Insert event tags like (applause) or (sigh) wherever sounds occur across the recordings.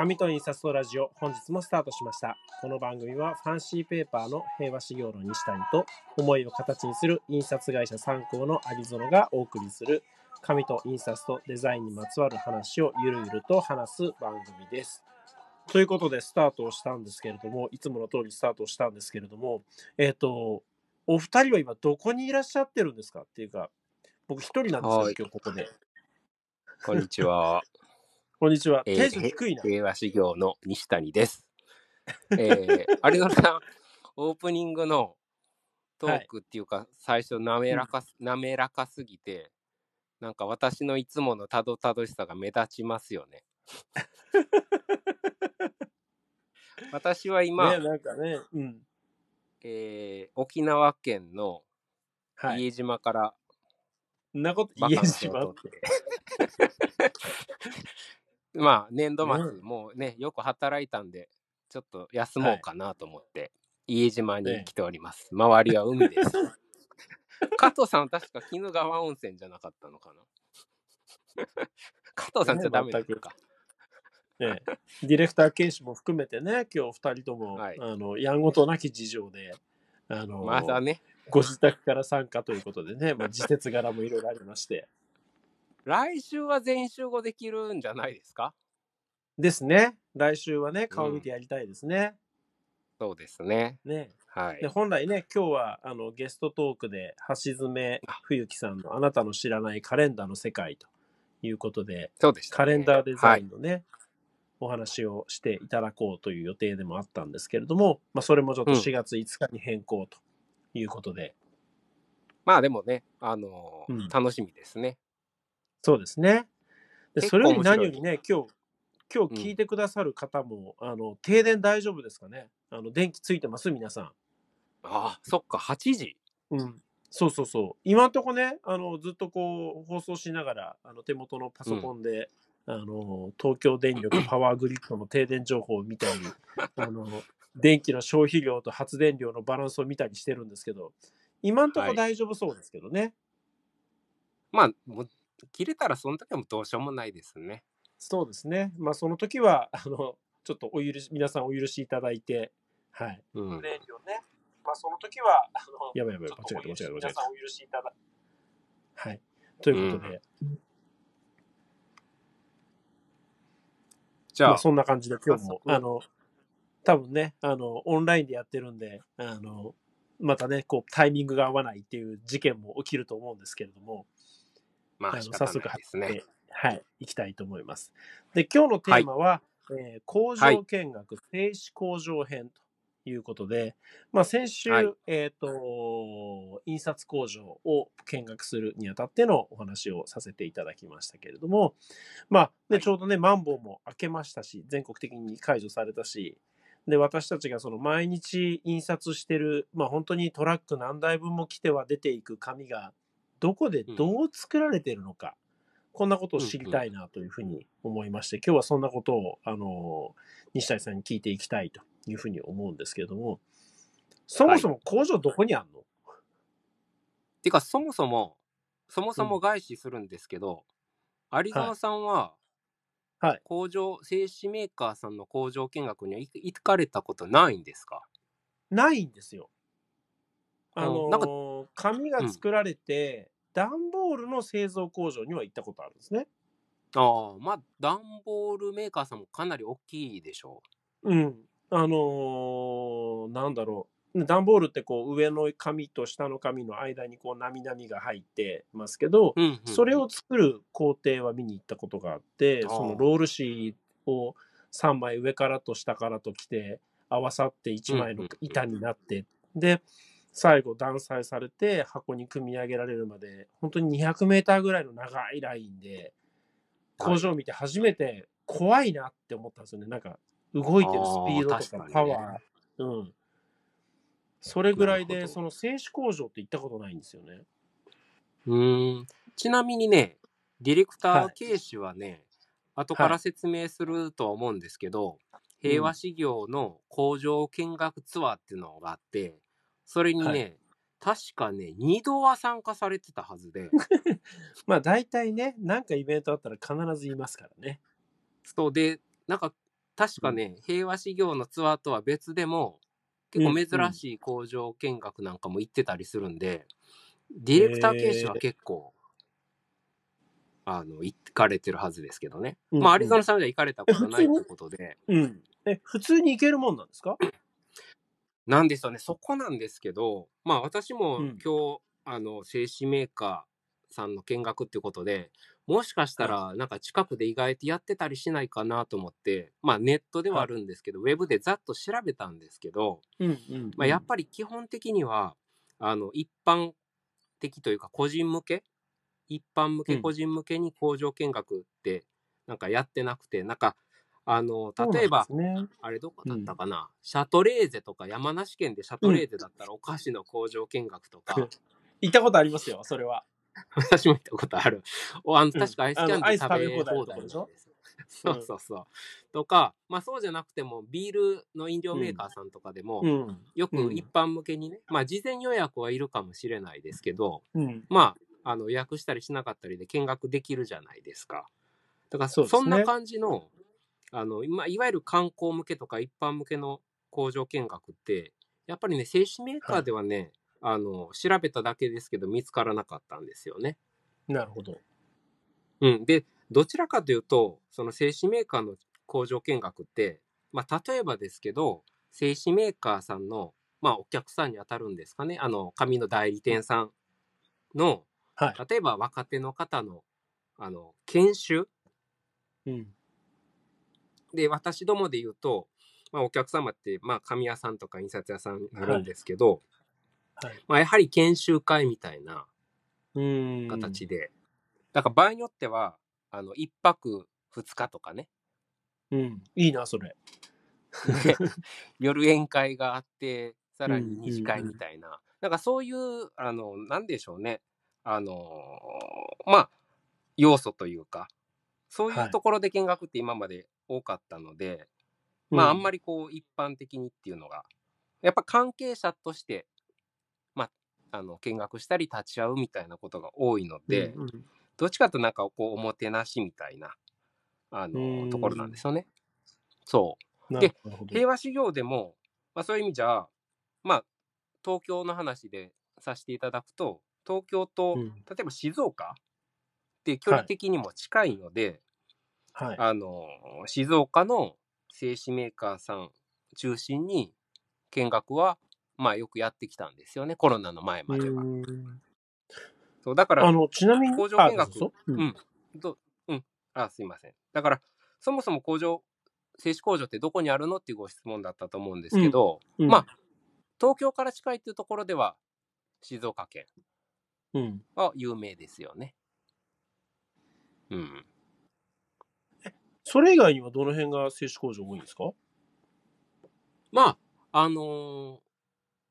紙と印刷とラジオ、本日もスタートしました。この番組はファンシーペーパーの平和修行の西谷と、思いを形にする印刷会社参考の有園がお送りする、紙と印刷とデザインにまつわる話をゆるゆると話す番組です。ということで、スタートをしたんですけれども、いつもの通りスタートをしたんですけれども、えっ、と、お二人は今どこにいらっしゃってるんですか？っていうか、僕一人なんですよは、い今日ここで。(laughs) こんにちは。こんにちは。えーテンション低いな。平和修行の西谷です。えー、有野さん、オープニングのトークっていうか、最初滑らかす、滑らかすぎて、なんか私のいつものたどたどしさが目立ちますよね。(laughs) 私は今、ね、なんかね、うん。えー沖縄県のはい。家島からんなこと、バ家島取って？(laughs) まあ年度末、ねもうねよく働いたんでちょっと休もうかなと思って、家島に来ております、周りは海です。(laughs) 加藤さん確か鬼怒川温泉じゃなかったのかな？(laughs) 加藤さんじゃダメですか、ね、ディレクター研修も含めてね、今日二人とも、はい。あの、やんごとなき事情で、あの、まだね。ご自宅から参加ということでね、まあ、自節柄もいろいろありまして。来週は全員集合できるんじゃないですか？ですね。来週はね、顔見てやりたいですね。そうですね。ね。はい。で、本来ね、今日は、あの、ゲストトークで、橋爪冬樹さんのあなたの知らないカレンダーの世界ということで、そうでした、ね、カレンダーデザイはいンのね、お話をしていただこうという予定でもあったんですけれども、まあ、それもちょっとうん。4月5日に変更ということで、まあでもねあのーうん。楽しみですねそうですね。で、結それより何よりね、今日、今日聞いてくださる方も、あの、停電大丈夫ですかね？あの、電気ついてます？皆さん。ああそっか8時？うん。そうそうそう。今んとこね、あの、ずっとこう、放送しながら、あの、手元のパソコンで、あの、東京電力パワーグリッドの停電情報を見たり、あの、電気の消費量と発電量のバランスを見たりしてるんですけど、今んとこはい大丈夫そうですけどね。まあもう切れたらその時はもうどうしようもないですねそうですね。まあ、その時は、あの、ちょっとお許し、皆さんお許しいただいて、はい。うんね。まあ、その時は、あの、やばいやばい間違えた間違えた間違えた皆さんお許しいただはい。ということで、じゃあ、まあ、そんな感じで今日も、あの、多分ね、あの、オンラインでやってるんで、あの、またね、こう、タイミングが合わないっていう事件も起きると思うんですけれども、まあ仕方ないですね早速入って。はい、行きたいと思います。で、今日のテーマは、えー工場見学、停止工場編ということで、まあ、先週、はいえっ、と、印刷工場を見学するにあたってのお話をさせていただきましたけれども、まあ、ではいちょうどね、マンボウも明けましたし、全国的に解除されたし、で、私たちがその毎日印刷してる、まあ本当にトラック何台分も来ては出ていく紙が、どこでどう作られているのか、こんなことを知りたいなというふうに思いまして、今日はそんなことを、あの、西谷さんに聞いていきたいというふうに思うんですけれども、そもそも工場どこにあんの、てか、そもそも、そもそも外資するんですけど、有園さんは、はい。工場、製紙メーカーさんの工場見学には行行かれたことないんですか？ないんですよ。あのなんか紙が作られて、段ボールの製造工場には行ったことあるんですね。ああ、まあ、段ボールメーカーさんもかなり大きいでしょうん。あのーなんだろう。段ボールってこう上の紙と下の紙の間にこうなみなみが入ってますけど、う。うん、うん。それを作る工程は見に行ったことがあって、そのロール紙を3枚上からと下からと来て合わさって1枚の板になって、で、最後断裁されて箱に組み上げられるまで、本当に200メーターぐらいの長いラインで、工場を見て初めて怖いなって思ったんですよね。なんか動いてるスピードとかパワー。うん。それぐらいで、その製紙工場って行ったことないんですよね。うーん。ちなみにね、ディレクターはい軽視はね、後から説明するとは思うんですけど、平和事業の工場見学ツアーっていうのがあって、それにね、は確かね、2度は参加されてたはずで、(laughs) まあ大体ね、なんかイベントあったら必ずいますからね。そうで、なんか、確かね、平和修行のツアーとは別でも、結構珍しい工場見学なんかも行ってたりするんで、ディレクター研修は結構、あの、行かれてるはずですけどね。うんまあ、アリゾナさんでは行かれたことないってことで、(laughs) うん。え、普通に行けるもんなんですか？なんですよね、そこなんですけど、まあ私もうん。今日、あの、製紙メーカーさんの見学っていうことで、もしかしたら、なんか近くで意外とやってたりしないかなと思って、まあネットではあるんですけど、ウェブでざっと調べたんですけど、うんうん。まあやっぱり基本的には、あの、一般的というか個人向け、一般向け、うん。個人向けに工場見学って、なんかやってなくて、なんか、あの、例えばねあれどこだったかな、シャトレーゼとか山梨県でシャトレーゼだったらお菓子の工場見学とか、(laughs) 行ったことありますよ、それは。(laughs) 私も行ったことある。おあのうん確かアイスキャンディー食べ放題でしょ？そうそうそう。とか、まあそうじゃなくても、ビールの飲料メーカーさんとかでも、うん。ようんく一般向けにね、まあ事前予約はいるかもしれないですけど、うん。まあ、あの予約したりしなかったりで見学できるじゃないですか。だからそ,、んな感じの、あの、まあ、いわゆる観光向けとか一般向けの工場見学って、やっぱりね、製紙メーカーではね、あの、調べただけですけど見つからなかったんですよね。なるほど。うん。で、どちらかというと、その製紙メーカーの工場見学って、まあ、例えばですけど、製紙メーカーさんの、まあ、お客さんに当たるんですかね。あの、紙の代理店さんの、はい。例えば若手の方の、あの、研修うん。で、私どもで言うと、まあ、お客様って、まあ、紙屋さんとか印刷屋さんになるんですけど、はい。まあ、やはり研修会みたいなうん。形で、だから場合によっては、あの、一泊二日とかね、うん。いいな、それ。で (laughs) 夜宴会があって、さらにうん二次会みたいな、なんかそういう、あの、なんでしょうね、あの、まあ、要素というか、そういはいうところで見学って今まで多かったので、まあ、あんまり。りこう、一般的にっていうのが、やっぱ関係者として、まあ、あの、見学したり立ち会うみたいなことが多いので、うんうんどっちかというとなんかこう、おもてなしみたいな、あうの、んところなんですよね。そう。なで。平和修行でも、まあ、そういう意味じゃ、まあ、東京の話でさせていただくと、東京と、うん例えば静岡って距離的にも近いので、はい。あの、静岡の製紙メーカーさん中心に見学は、まあよくやってきたんですよね、コロナの前までは。うんそう、だからあ、の、ちなみに、工場見学うんん。どうん。あ、すいません。だから、そもそも工場、製紙工場ってどこにあるのっていうご質問だったと思うんですけど、うんまあ、東京から近いっていうところでは、静岡県うん。は有名ですよね。うん。それ以外にはどの辺が製紙工場多いんですか？まあ、あのー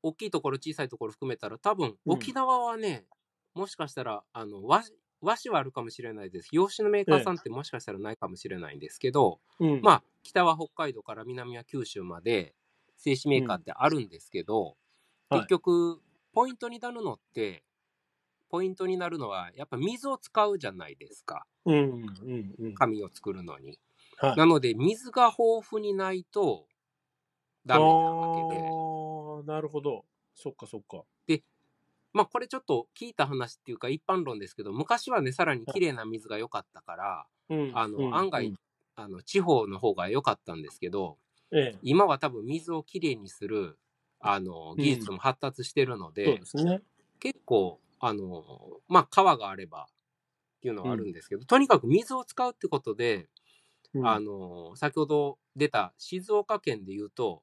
大きいところ、小さいところ含めたら、多分、うん沖縄はね、もしかしたら、あの、和紙和紙はあるかもしれないです。洋紙のメーカーさんってもしかしたらないかもしれないんですけど、うん。まあ、北は北海道から南は九州まで、製紙メーカーってあるんですけど、うん結局、ポイントになるのって、ポイントになるのは、やっぱ水を使うじゃないですか。うん。うん。うん。紙を作るのに。はい。なので、水が豊富にないと、ダメなわけで。ああ、なるほど。そっかそっか。まあこれちょっと聞いた話っていうか一般論ですけど、昔はね、さらに綺麗な水が良かったから、うん。あの、うん案外、、あの、地方の方が良かったんですけど、うんええ。今は多分水をきれいにする、あの、技術も発達してるのそうで、ですね。結構、あの、まあ川があればっていうのはあるんですけど、とにかく水を使うってことで、うんあの、先ほど出た静岡県で言うと、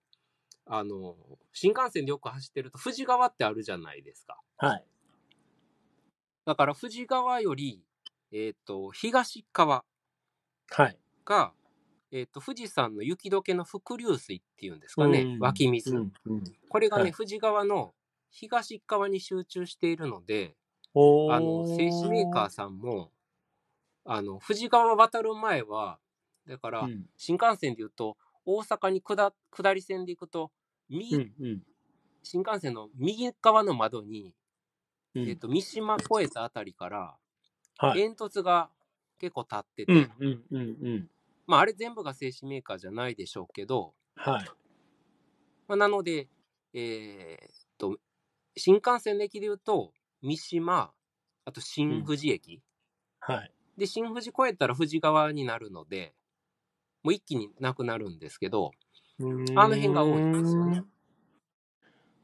あの、新幹線でよく走ってると、富士川ってあるじゃないですか。はい。だから富士川より、えっ、と、東側はい。が、えっ、と、富士山の雪解けの伏流水っていうんですかね、うん湧き水。うん。うん。これがね、はい富士川の東側に集中しているので、あの、製紙メーカーさんも、あの、富士川渡る前は、だから、うん。新幹線で言うと、大阪に下下り線で行くと、右、うん。うん。新幹線の右側の窓に、うんえっ、と、三島越えたあたりから、はい。煙突が結構立ってて、うん。うん。うん。うん。まあ、あれ全部が製紙メーカーじゃないでしょうけど、はい。まあ、なので、えーっと、新幹線の駅で言うと、三島、あと新富士駅。はい。で、新富士越えたら富士川になるので、もう一気になくなるんですけど、あの辺が多いんですよね。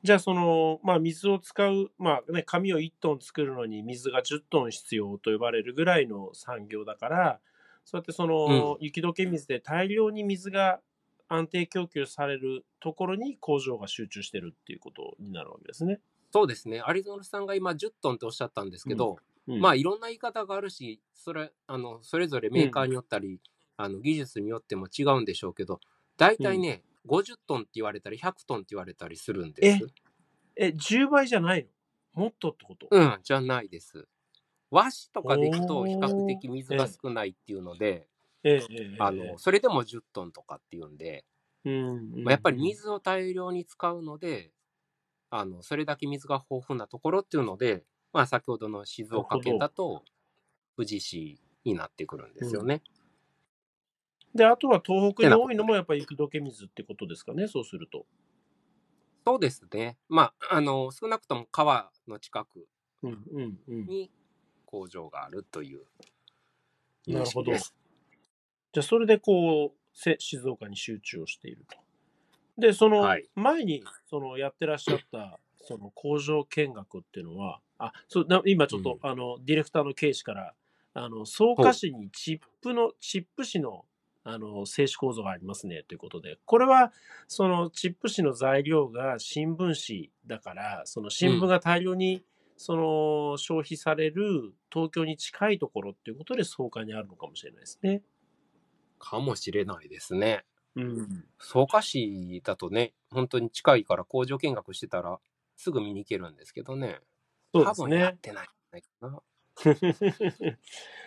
じゃあ、その、まあ、水を使う、まあね、紙を1トン作るのに水が10トン必要と呼ばれるぐらいの産業だから、そうやってその、雪解け水で大量に水が安定供給されるところに工場が集中してるっていうことになるわけですね。そうですね。アリゾナさんが今10トンっておっしゃったんですけど、うんまあいろんな言い方があるし、それ、あの、それぞれメーカーによったり、あの、技術によっても違うんでしょうけど、大体ね、50トンって言われたり、100トンって言われたりするんです。え、10倍じゃないの？もっとってこと、うん、じゃないです。和紙とかでいくと比較的水が少ないっていうので、ええ。ええあの、それでも10トンとかっていうんで、うんまあ、やっぱり水を大量に使うので、あの、それだけ水が豊富なところっていうので、まあ先ほどの静岡県だと、富士市になってくるんですよね。で、あとは東北に多いのもやっぱり雪解け水ってことですかね、そうすると。そうですね。まあ、あの、少なくとも川の近く。に工場があるというなるほど。じゃあ、それでこう、せ静岡に集中をしていると。で、そのはい前にそのやってらっしゃったその工場見学っていうのは、あそうな今ちょっと、うんあのディレクターのケイ氏から、あの草加市にチップの、チップ紙のあの製紙構造がありますねということで、これはそのチップ紙の材料が新聞紙だから、その新聞が大量に、その消費される東京に近いところっていうことで草加にあるのかもしれないですね。かもしれないですね。うん。草加市だとね、本当に近いから工場見学してたらすぐ見に行けるんですけどね。そうです多分やっね。てないかな。(laughs)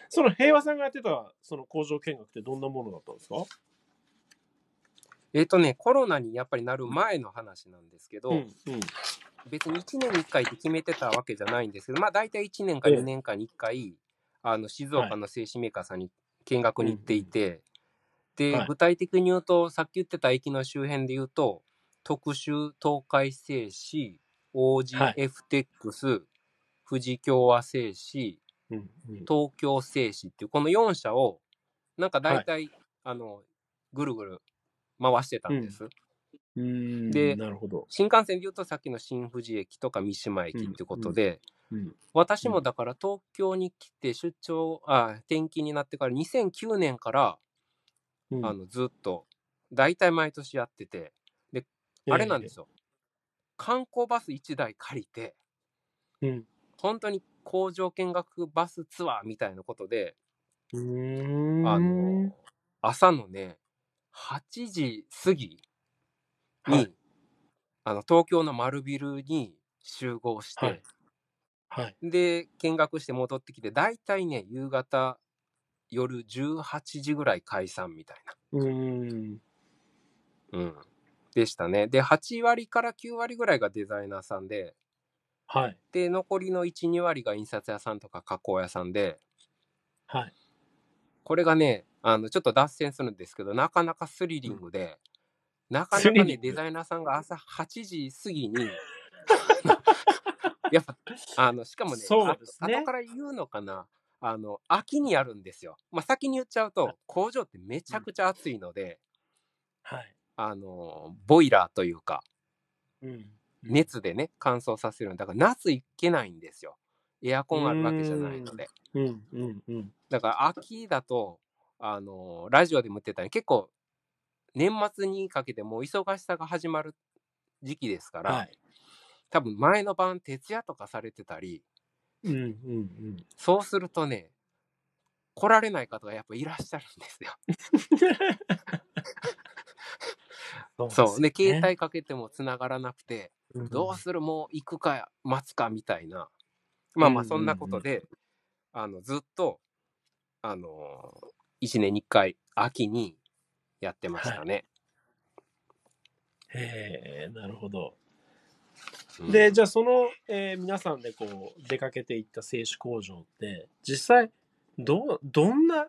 その平和さんがやってたその工場見学ってどんなものだったんですか？えっ、とね、コロナにやっぱりなる前の話なんですけど、うんうん。別に1年に1回って決めてたわけじゃないんですけど、まあ大体1年か2年間に1回、あの静岡の製紙メーカーさんに見学に行っていて、で、はい。具体的に言うと、さっき言ってた駅の周辺で言うと、特集東海製紙、王子はいエフテックス、富士京和製紙、うんうん。東京製紙っていうこの4社をなんか大体、あのぐるぐる回してたんです、うーん。でなるほど。新幹線で言うとさっきの新富士駅とか三島駅ってことで、うん。私もだから東京に来て出張あ転勤になってから2009年から、うん。あのずっと大体毎年やっててあれなんですよ、観光バス1台借りてええうん本当に工場見学バスツアーみたいなことであの、朝のね、8時過ぎに、はいあの、東京の丸ビルに集合して、はいはい。で、見学して戻ってきて、大体ね、夕方、夜18時ぐらい解散みたいうーん。な。うん。でしたね。で、8割から9割ぐらいがデザイナーさんで、はい。で、残りの1、2割が印刷屋さんとか加工屋さんで、はい。これがね、あの、ちょっと脱線するんですけど、なかなかスリリングで、なかなかね、デザイナーさんが朝8時過ぎに、(laughs) やっぱ、あの、しかもね、そうですねあ後から言うのかな、あの、秋にやるんですよ。まあ、先に言っちゃうと、工場ってめちゃくちゃ暑いので、はい。あの、ボイラーというか、うん。熱でね、乾燥させるの。だから夏行けないんですよ。エアコンあるわけじゃないので。うんうんうん。だから秋だと、あのラジオでも言ってたように結構年末にかけてもう忙しさが始まる時期ですから、はい。多分前の晩徹夜とかされてたり、うんうんうん。そうするとね、来られない方がやっぱいらっしゃるんですよ。(laughs) そう。で、携帯かけても繋がらなくて、帯どうする？もう行くか待つかみたいな。まあまあうんそんなことで、あの、ずっと、あの1年に1回秋にやってましたね。へえ、なるほど。うんで、じゃあその、えー皆さんでこう出かけていった製紙工場って、実際、どう、どんな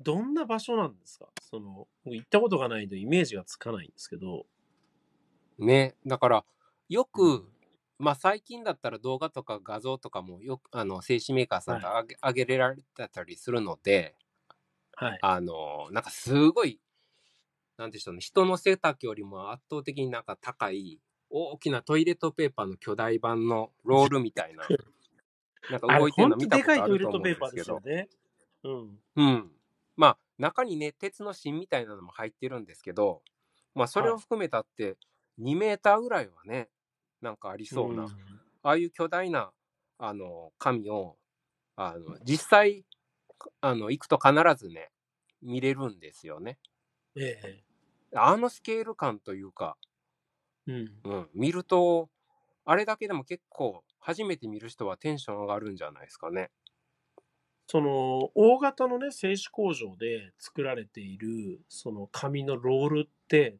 どんな場所なんですか？その、僕行ったことがないとイメージがつかないんですけど。ね、だから、よく、まあ最近だったら動画とか画像とかもよく、あの、製紙メーカーさんが上げ,、上げられてたりするので、はい。あの、なんかすごい、なんでしょうね、人の背丈よりも圧倒的になんか高い、大きなトイレットペーパーの巨大版のロールみたいな、(laughs) なんか動いてるの見たことあると思うんットペーパーでですけど、ね。うん。うん。まあ、中にね、鉄の芯みたいなのも入ってるんですけど、まあ、それを含めたって、2メーターぐらいはね、なんかありそうな、んああいう巨大な、あの、紙を、あの、実際、あの、行くと必ずね、見れるんですよね。ええ。あのスケール感というか、うん。うん、見ると、あれだけでも結構、初めて見る人はテンション上がるんじゃないですかね。その、大型のね、製紙工場で作られている、その紙のロールって、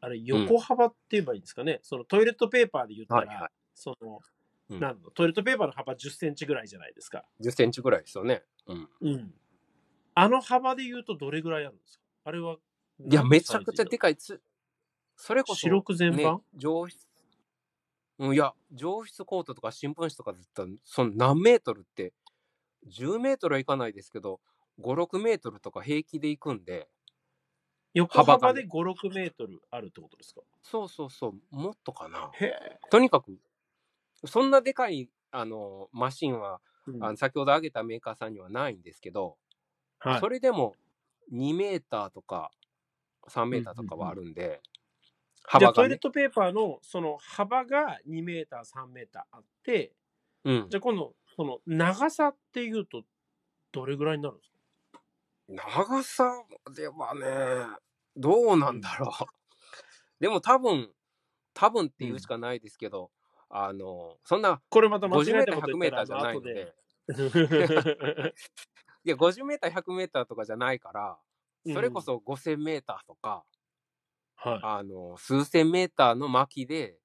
あれ、横幅って言えばいいんですかね？そのトイレットペーパーで言ったら、はいはいその、うんなんだトイレットペーパーの幅10センチぐらいじゃないですか。10センチぐらいですよね。うん。うん。あの幅で言うとどれぐらいあるんですか？あれは。いや、めちゃくちゃでかかいつ、それこそ、白く全般？ね、上質、うん、いや、上質コートとか新聞紙とかだったら、その何メートルって、10メートルはいかないですけど、5、6メートルとか平気で行くんで、横幅で5、6メートルあるってことですか？そうそうそう、もっとかな。とにかく、そんなでかい、あの、マシンは、うん。あの先ほど挙げたメーカーさんにはないんですけど、はい。そ。れでも2メーターとか3メーターとかはあるんで、じゃ幅がね。あトイレッ。トペーパーのその幅が2メーター、3メーターあって、うん。じゃあ今度、その長さっていうと、どれぐらいになるんですか？長さではね、どうなんだろう。(laughs) でも多分、多分って言うしかないですけど、あの、そんなこれまた間違50メーター、100えたこと言メったらーターじゃないの後でで。(laughs) いや、50メーター、100メーターとかじゃないから、それこそ5000メーターとか、はい。あの、数千メーターの薪で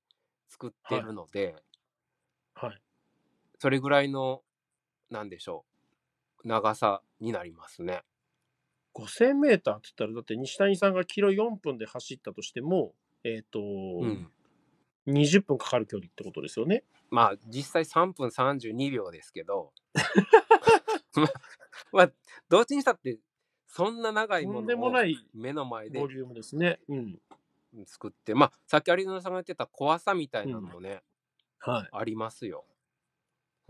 作ってるので、はい。それぐらいの、なんでしょう、長さになりますね。5000メーターって言ったら、だって西谷さんがキロ4分で走ったとしても、えっ、と、うん。20分かかる距離ってことですよね。まあ、実際3分32秒ですけど、(laughs) まあ、まあ、どっちにしたって、そんな長いものを目の前でボリュームですね。うん。作って、まあ、さっき有野さんが言ってた怖さみたいなのもね、はい。ありますよ。うん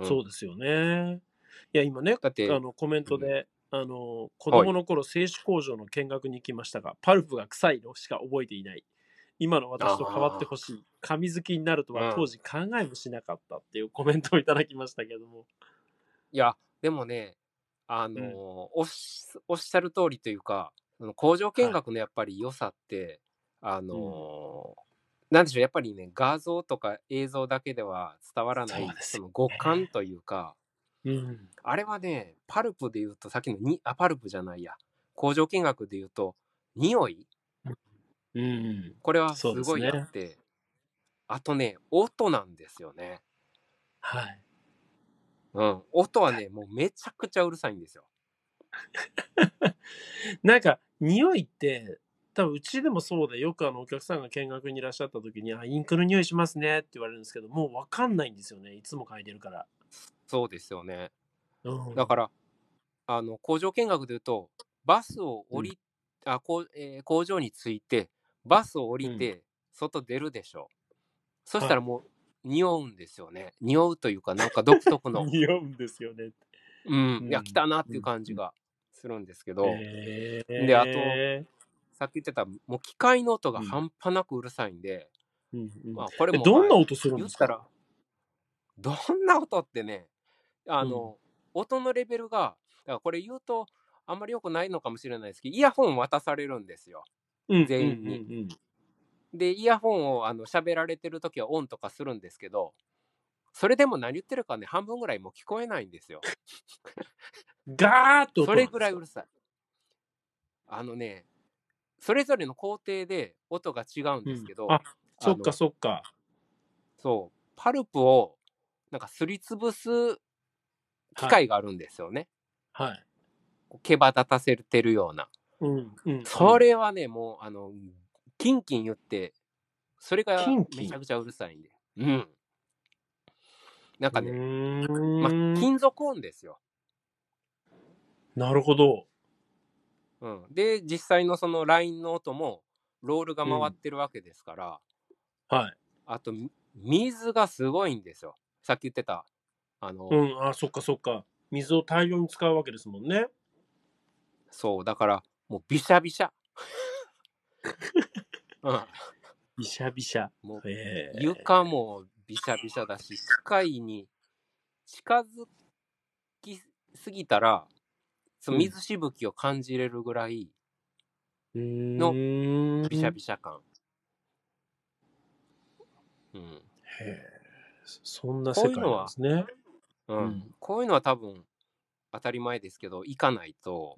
そうですよね。いや、今ね、だってあのコメントで、あの子供の頃、製紙工場の見学に行きましたが、パルプが臭いのしか覚えていない。今の私と変わってほしい。紙好きになるとは当時考えもしなかったっていうコメントをいただきましたけども。いや、でもね、あのーおっしおっしゃる通りというか、その工場見学のやっぱり良さって、あのーなんでしょう、やっぱりね、画像とか映像だけでは伝わらない、その五感というか、うん。あれはね、パルプで言うと、さっきのに、あ、パルプじゃないや、工場見学で言うと、匂い？うん。これはすごいあって、あとね、音なんですよね。はい。うん。音はね、もうめちゃくちゃうるさいんですよ。(laughs) なんか、匂いって、多分うちでもそうで、よくあのお客さんが見学にいらっしゃった時に、あ、インクの匂いしますねって言われるんですけど、もうわかんないんですよね。いつも書いてるから。そうですよね。うん、だから、あの、工場見学で言うと、バスを降り、あこうえー工場に着いて、バスを降りて、外出るでしょ。そしたらもう、匂うんですよね。匂うというか、なんか独特の、匂うんですよね。うん、うんいや、来たなっていう感じがするんですけど、であとさっき言ってた、もう機械の音がうん。半端なくうるさいんで、うんうん。まあ、これも、えどんなまあ音するんですか？言ったら、どんな音ってね、あの、音のレベルが、だからこれ言うと、あんまり良くないのかもしれないですけど、イヤホン渡されるんですよ。うん全員にうんうんうんで、イヤホンをあの喋られてるときはオンとかするんですけど、それでも何言ってるかね、半分ぐらいもう聞こえないんですよ。(laughs) ガーッとそれぐらいうるさい。あのね、それぞれの工程で音が違うんですけど、うんあそっかそっか。そう、パルプをなんかすりつぶす機械があるんですよね。はい。毛羽立たせてるような。うん。うん。それはね、もう、あの、キンキン言って、それがキンキン？めちゃくちゃうるさいんで。うん。なんかうね、まあ、金属音ですよ。なるほど。うん。で、実際のそのラインの音も、ロールが回ってるわけですから、はい。あと、み水がすごいんですよ。さっき言ってた、あの、うん。あ、そっかそっか。水を大量に使うわけですもんね。そう、だから、もうびしゃびしゃ。(laughs) うん。びしゃびしゃ。もうええ床もびしゃびしゃだし、機械に近づきすぎたら、そのうん水しぶきを感じれるぐらい、のびしゃびしゃ感。うん。へえそんな世界なんですね。うんうんこういうのは多分当たり前ですけど、行かないと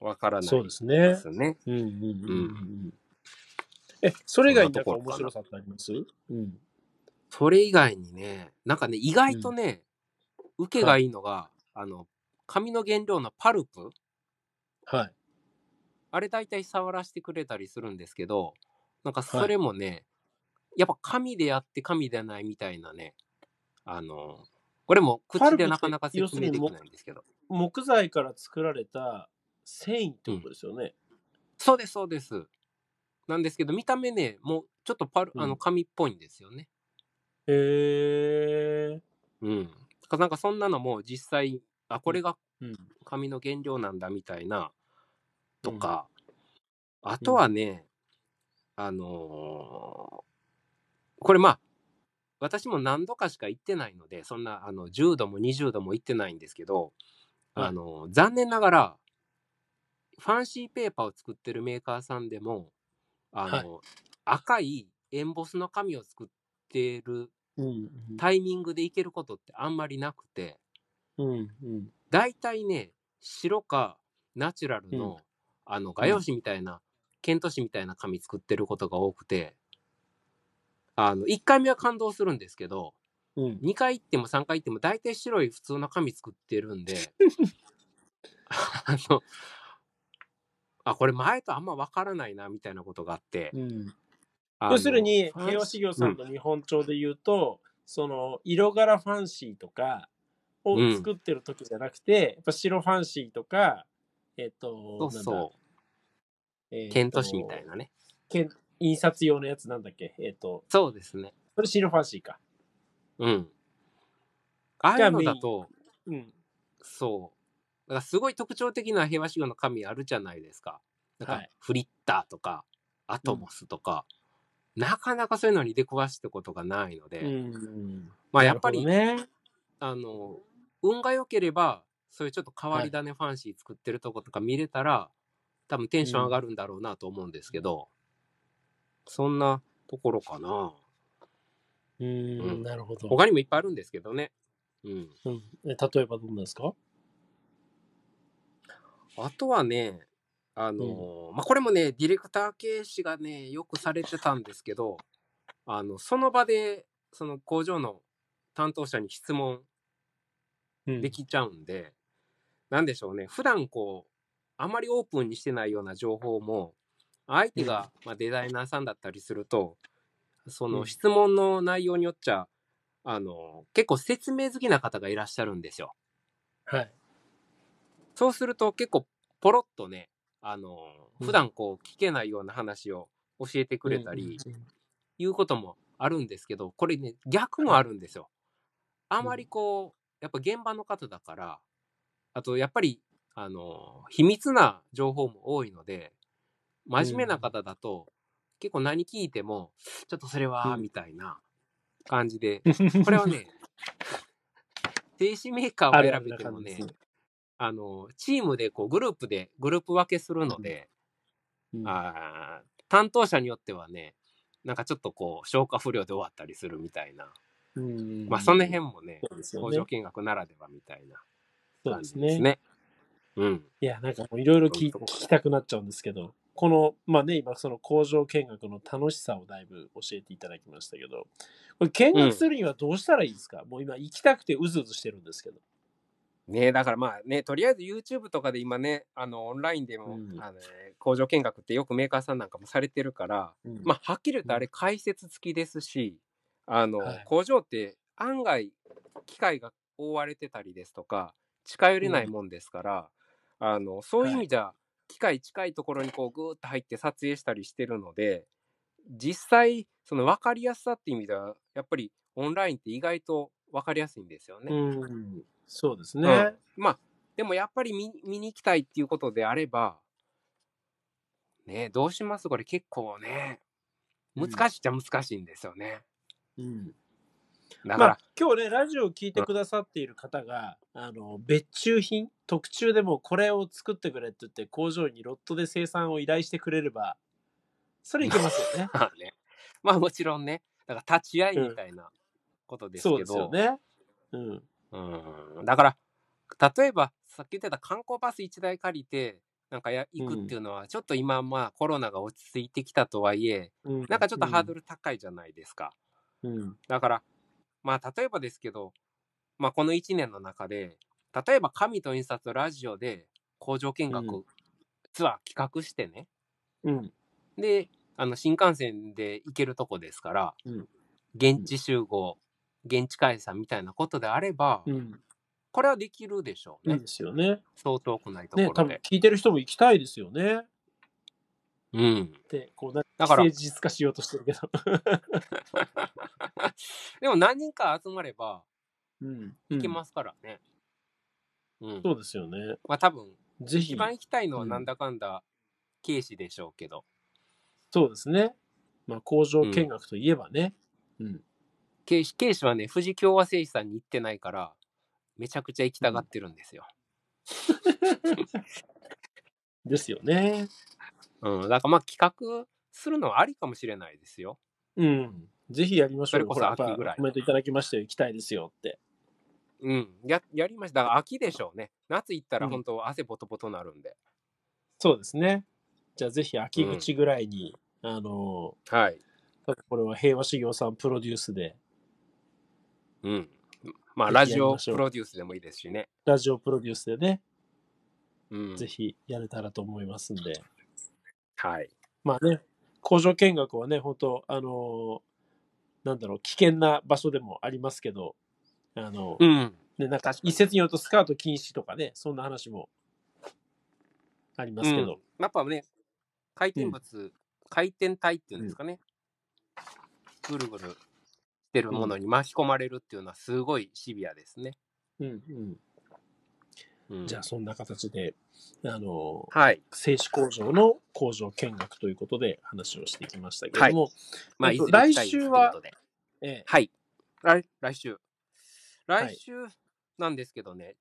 わからないそうですねで。すね。うんうんうんうんうん。え、それ以外になんか面白さってあります？うん。それ以外にね、なんかね、意外とね、受けがいいのが、あの、紙の原料のパルプはい。あれ大体触らせてくれたりするんですけど、なんかそれもね、やっぱ紙でやって紙でないみたいなね、あの、これも口でなかなか説明できないんですけど。木材から作られた繊維ってことですよね。そうです、そうです。なんですけど、見た目ね、もうちょっとパル、うんあの、紙っぽいんですよね。へえ。うん。なんかそんなのも実際、あ、これがうん。紙の原料なんだみたいな、とか、あとはね、あのーこれまあ、私も何度かしか行ってないので、そんなあの10度も20度も行ってないんですけど、はいあの残念ながら、ファンシーペーパーを作ってるメーカーさんでも、あの、赤いエンボスの紙を作ってるうん。タイミングで行けることってあんまりなくて、うん。うん。大体ね、白かナチュラルの、あの、画用紙みたいな、ケント紙みたいな紙作ってることが多くて、あの、1回目は感動するんですけど、うん。2回行っても3回行っても大体白い普通の紙作ってるんで、(laughs) あの、あ、これ前とあんま分からないな、みたいなことがあって。うん。要するに、平和修行さんの日本帳で言うと、その、色柄ファンシーとかをうん作ってる時じゃなくて、やっぱ白ファンシーとか、えっ、と、そうそう、えケント紙みたいなね。印刷用のやつなんだっけ？えっ、と、そうですね。それ白ファンシーか。うん。ああいうのだと、うん。そう。だからすごい特徴的な平和主義の紙あるじゃないですか。なんかはいフリッターとか、アトモスとか、なかなかそういうのに出くわしたことがないので、うん。まあやっぱり、ね。あの、運が良ければ、そういうちょっと変わり種ファンシー作ってるとことか見れたら、多分テンション上がるんだろうなと思うんですけど、そんなところかな。ううんん、なるほど。他にもいっぱいあるんですけどね。うん。うん、え例えばどんなですか？あとはね、あのーまあ、これもね、ディレクター系視がね、よくされてたんですけど、あの、その場で、その工場の担当者に質問うんできちゃうんで、なんでしょうね、普段こう、あまりオープンにしてないような情報も、相手が、まあ、デザイナーさんだったりすると、そうのん質問の内容によっちゃ、あの、結構説明好きな方がいらっしゃるんですよ。はい。そうすると結構ポロッとね、あの、うん普段こう聞けないような話を教えてくれたり、いうこともあるんですけど、これね、逆もあるんですよ。あまりこう、やっぱ現場の方だから、あとやっぱり、あの、秘密な情報も多いので、真面目な方だと、結構何聞いても、ちょっとそれは、うんみたいな感じで、(laughs) これはね、停止メーカーを選べてもね。あの、チームでこうグループで、グループ分けするので、うんあー担当者によってはね、なんかちょっとこう、消化不良で終わったりするみたいな。うんまあ、その辺もね、工場。見学ならではみたいなそうですね感じです。ね。うん。いや、なんかもういろいろ聞きたくなっちゃうんですけど、この、まあね、今その工場見学の楽しさをだいぶ教えていただきましたけど、これ見学するにはどうしたらいいですか、もう今行きたくてうずうずしてるんですけど。ねだからまあね、とりあえず YouTube とかで今ね、あのオンラインでも、うん。あの工場見学ってよくメーカーさんなんかもされてるから、うん。まあはっきり言うとあれ解説付きですし、あの、はい。工場って案外機械が覆われてたりですとか、近寄れないもんですから、あのそういう意味じゃ、機械近いところにこうグーッと入って撮影したりしてるので、実際、その分かりやすさっていう意味では、やっぱりオンラインって意外と分かりやすいんですよね。うん、そうですね。うんまあ、でもやっぱり見見に行きたいっていうことであれば、ね、どうします？これ結構ね、うん難しいっちゃ難しいんですよね。うんだから、まあ、今日ね、ラジオを聞いてくださっている方が、あの別注品、特注でもこれを作ってくれって言って、工場にロットで生産を依頼してくれれば、それいけますよね。(laughs) まあね、まあもちろんね、だから立ち会いみたいなことですそうけど、ですよね。うん。うん、だから、例えばさっき言ってた観光バス1台借りて、なんかや行くっていうのは、ちょっと今、まあコロナが落ち着いてきたとはいえ、うんなんかちょっとハードル高いじゃないですか。うん。だから、まあ、例えばですけど、まあ、この1年の中で、例えば紙と印刷とラジオで工場見学うんツアー企画してね、うん。で、あの新幹線で行けるとこですから、うん現地集合、現地解散みたいなことであれば、うん。これはできるでしょうね。いいですよね。そう遠くないとね、多分ころで。聞いてる人も行きたいですよね。うん。で、こう、だから既成事実化しようとしてるけど。(laughs) でも何人か集まればうん。行けますからね。うん。そうですよね。まあ多分、ぜひ一、番行きたいのはうんなんだかんだ、軽視でしょうけど。そうですね。まあ、工場見学といえばね。うん。ケイシケイシはね、富士共和製紙さんに行ってないから、めちゃくちゃ行きたがってるんですよ。(laughs) ですよね。うん、だからまあ企画するのはありかもしれないですよ。うん。ぜひやりましょうよ。それこそほら秋ぐらいコメントいただきましたよ。行きたいですよって。うん、ややりました。だから秋でしょうね。夏行ったらうん本当汗ボトボトなるんで。そうですね。じゃあぜひ秋口ぐらいに、あのはい。ー、これは平和修行さんプロデュースで、うん。まあラジオプロデュースでもいいですしね。ラジオプロデュースでね、うん。ぜひやれたらと思いますんで。はい。まあね、工場見学はね、本当あのーなんだろう、危険な場所でもありますけど、あの、うん。ね、なんか一説によるとスカート禁止とかね、そんな話もありますけど、やっぱね、回転物、回転体っていうんですかね。ぐるぐるしてるものに巻き込まれるっていうのはすごいシビアですね。うんうんうん、じゃあそんな形で、あの、はい。製紙工場の工場見学ということで話をしてきましたけれども、まあ、えっといずれ行きたいです来週はええ。はい。来来週？はい来週なんですけどね、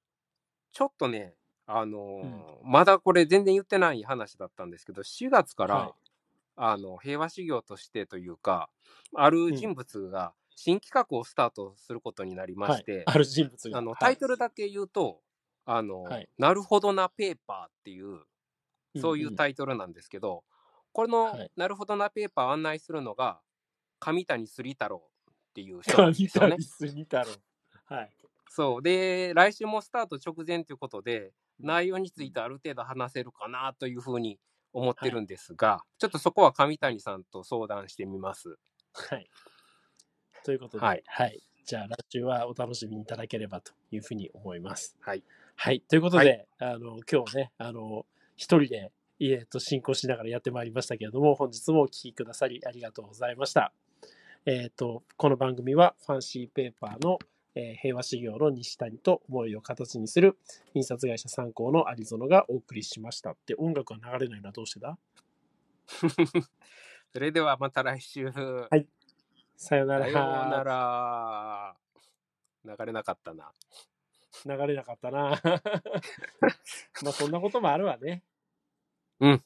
ちょっとね、あのーまだこれ全然言ってない話だったんですけど、4月から、はい。あの平和修行としてというか、ある人物が新企画をスタートすることになりまはい。して、ある人物が。あのはい。タイトルだけ言うと、あのはいなるほどなペーパーっていう、そういんうタイトルなんですけど、この、はいなるほどなペーパーを案内するのが、上谷すり太郎っていう人なんですよね神谷。杉太郎。はい。(laughs) そう。で、来週もスタート直前ということで、内容についてある程度話せるかなというふうに思ってるんですが、ちょっとそこは上谷さんと相談してみます。(laughs) はい。ということで、ははいい。じゃあ、来週はお楽しみいただければというふうに思います。はい。はい。ということで、はあの、今日ね、あの、一人で、えっと、進行しながらやってまいりましたけれども、本日もお聞きくださりありがとうございました。えっ、と、この番組はファンシーペーパーの、えー平和修行の西谷と思いを形にする印刷会社参考のアリゾノがお送りしましたって音楽が流れないのはどうしてだ？(laughs) それではまた来週。いさよなら。さようなら。流れなかったな。流れなかったな。(laughs) まあそんなこともあるわね。うん。